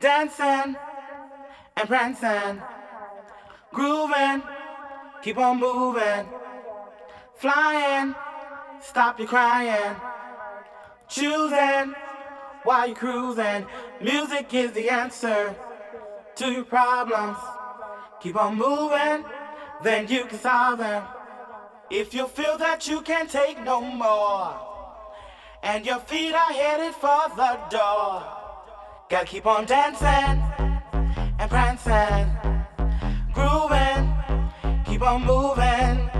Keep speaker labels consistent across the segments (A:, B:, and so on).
A: Dancing and prancing, grooving, keep on moving, flying, stop your crying, choosing while you're cruising. Music is the answer to your problems. Keep on moving, then you can solve them. If you feel that you can't take no more, and your feet are headed for the door. Gotta keep on dancing and prancing, grooving, keep on moving,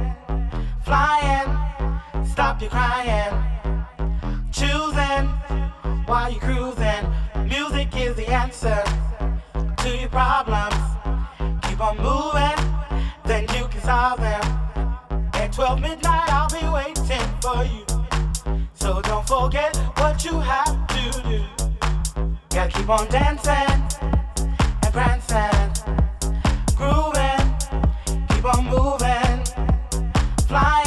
A: flying, stop your crying, choosing while you're cruising. Music is the answer to your problems. Keep on moving, then you can solve them. At 12 midnight, I'll be waiting for you. So don't forget what you have to do. Gotta keep on dancing and prancing, grooving, keep on moving, flying,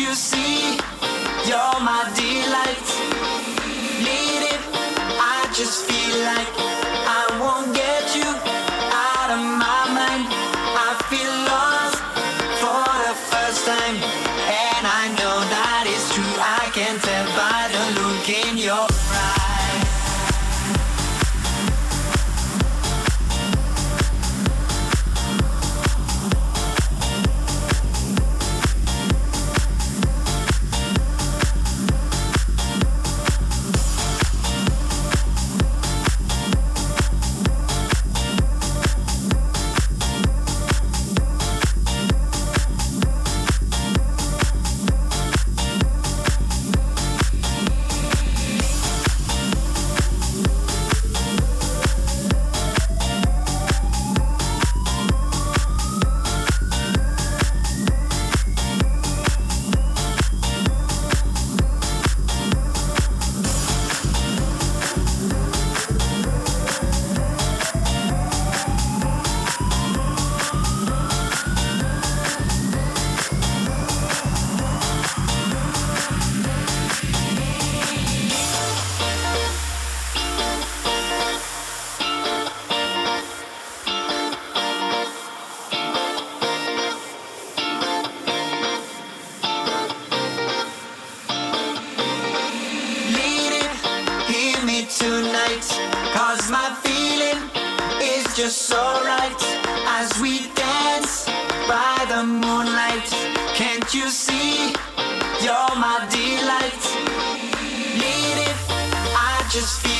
A: you see? You're my delight.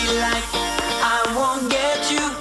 A: like I won't get you.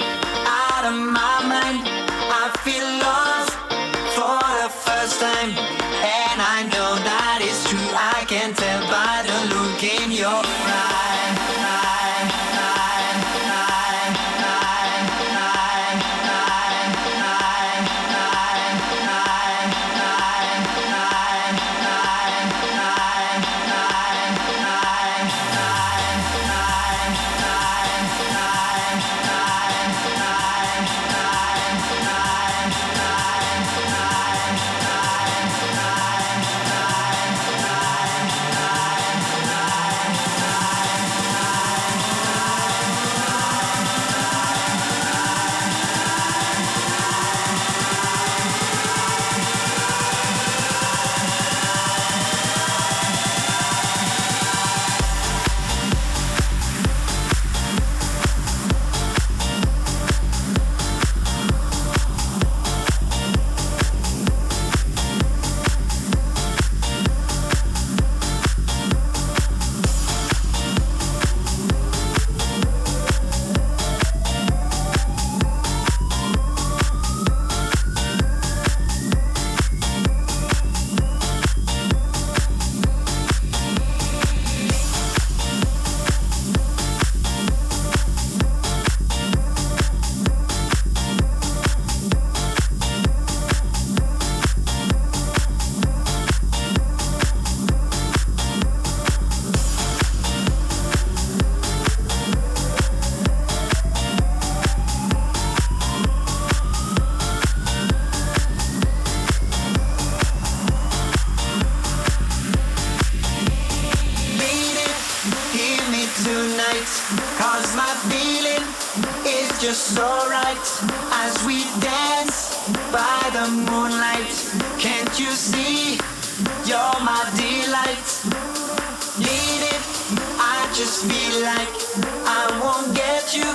A: Cause my feeling is just so right as we dance by the moonlight.
B: Can't you see? You're my delight. Need it, I just feel like I won't get you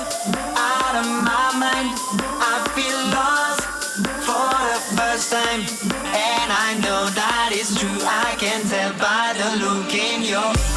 B: out of my mind. I feel lost for the first time, and I know that it's true. I can tell by the look in your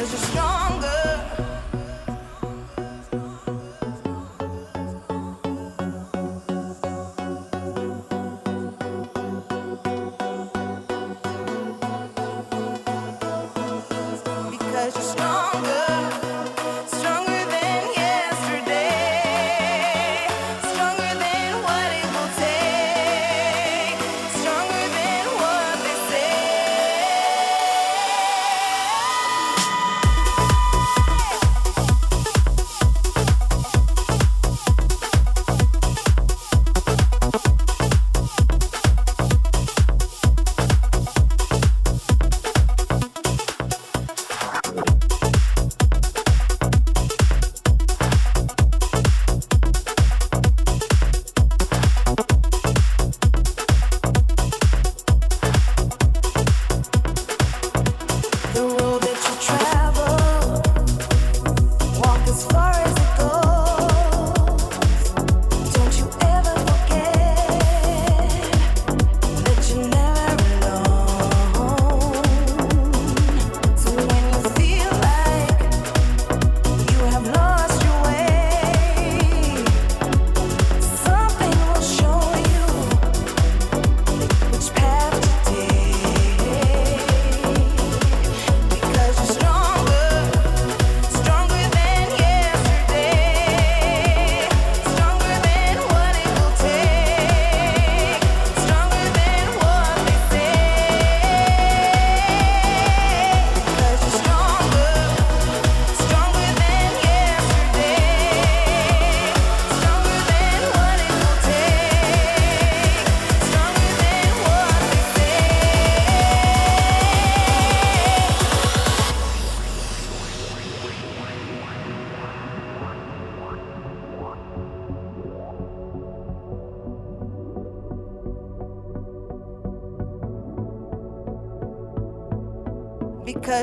C: There's a storm. strong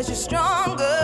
C: you're stronger, stronger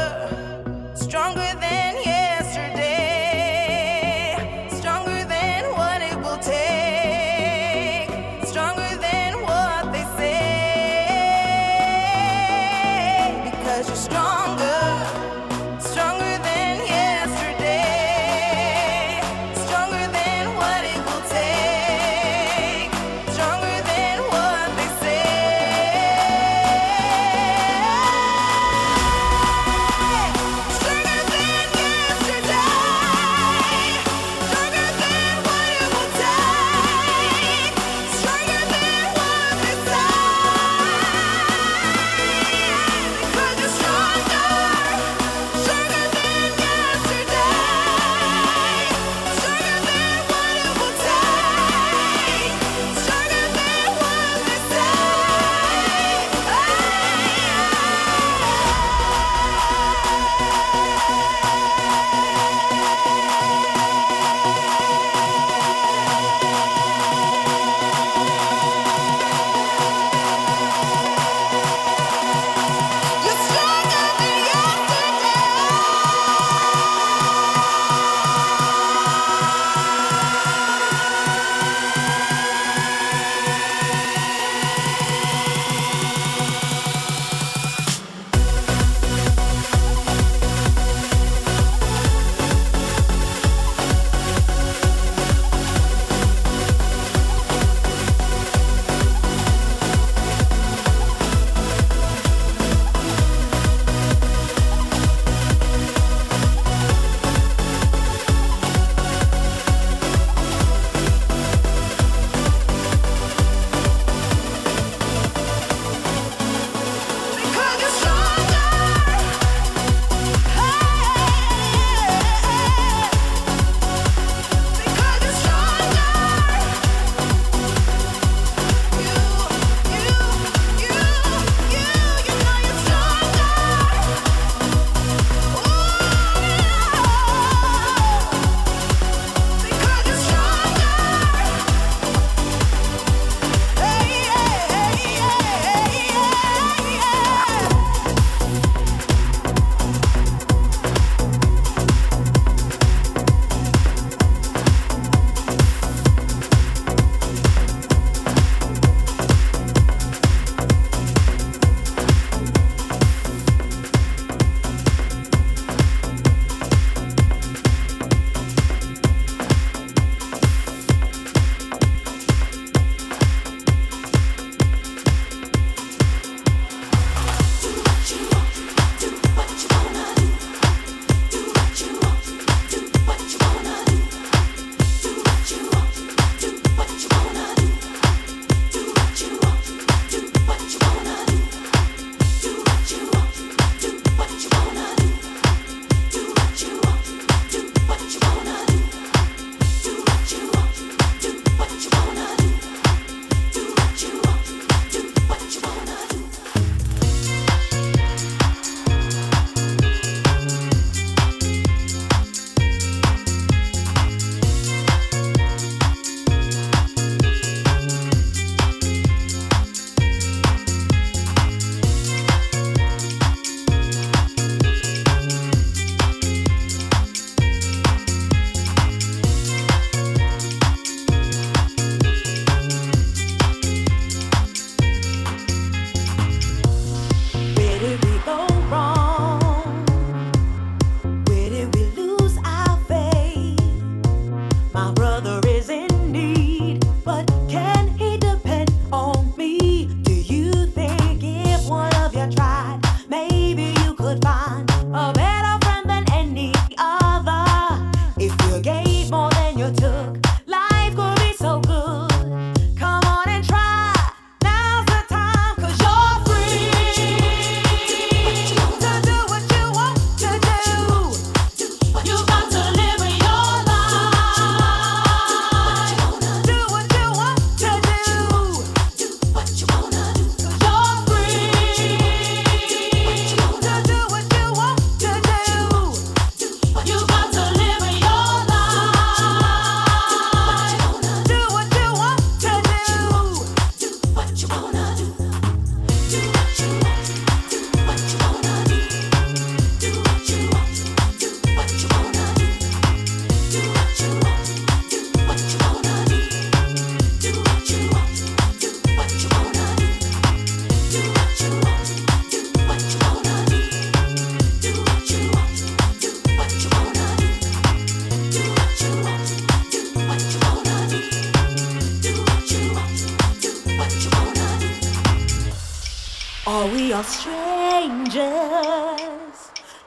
C: strangers.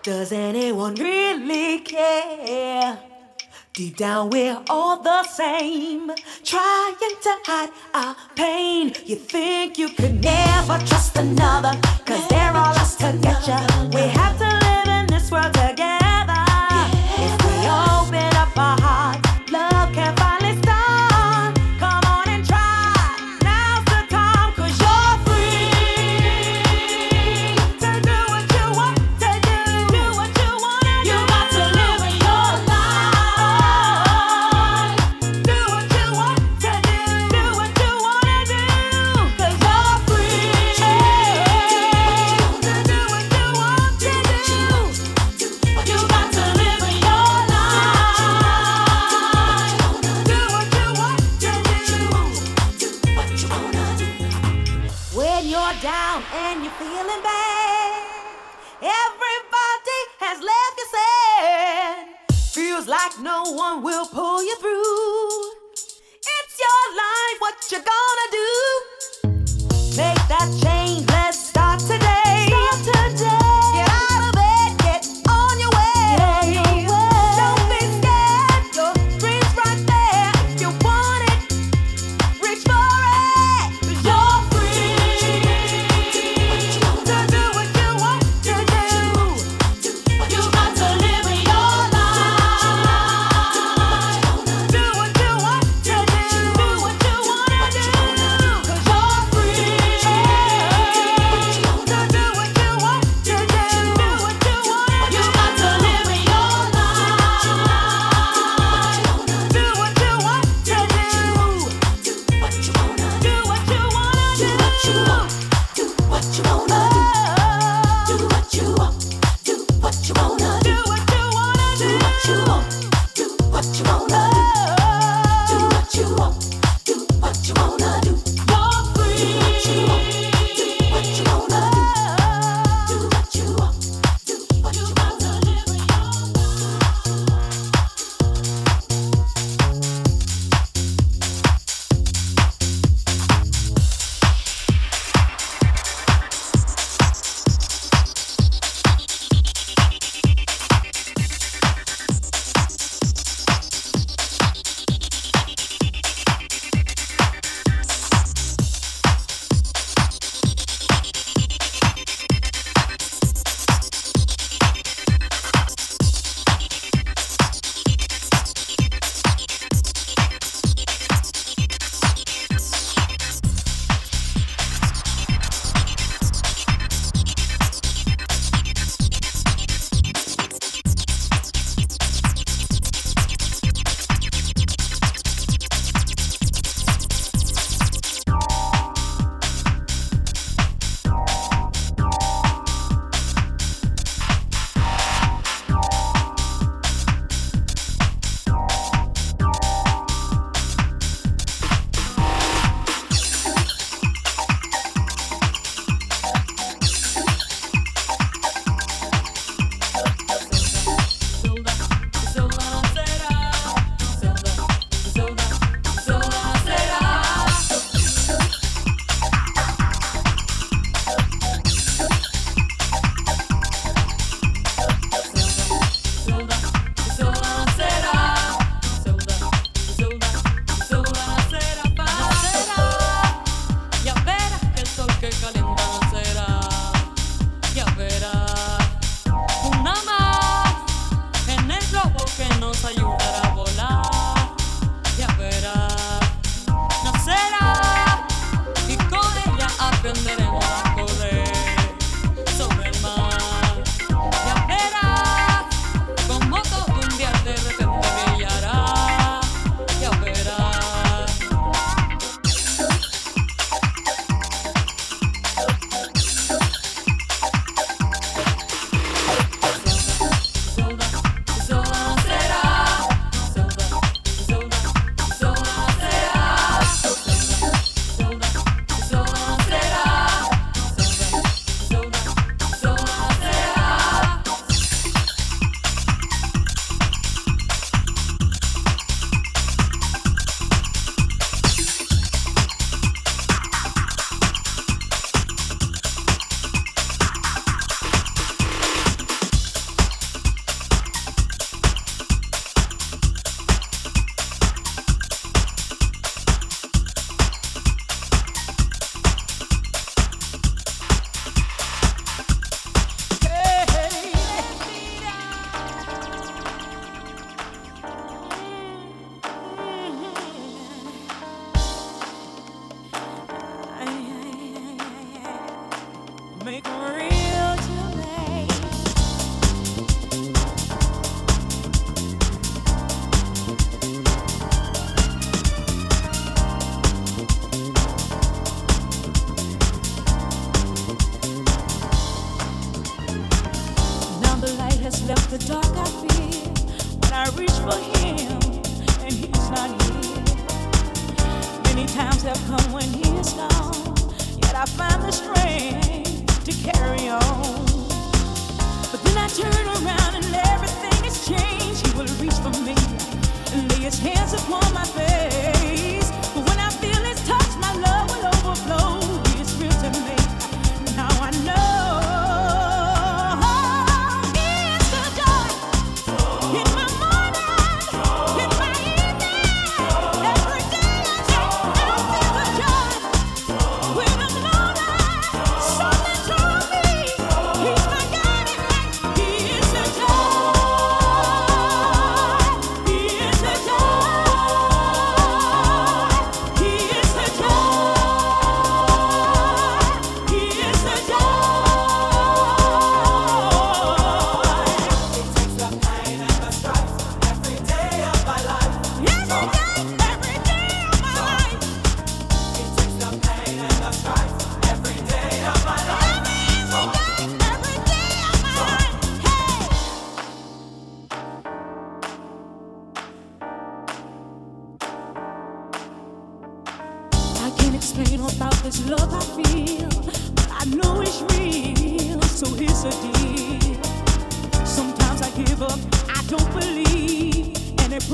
C: Does anyone really care?
D: Deep down, we're all the same, trying to hide our pain. You think you could never trust another, cause they're all us to get make a rain.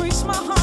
D: Breaks my heart.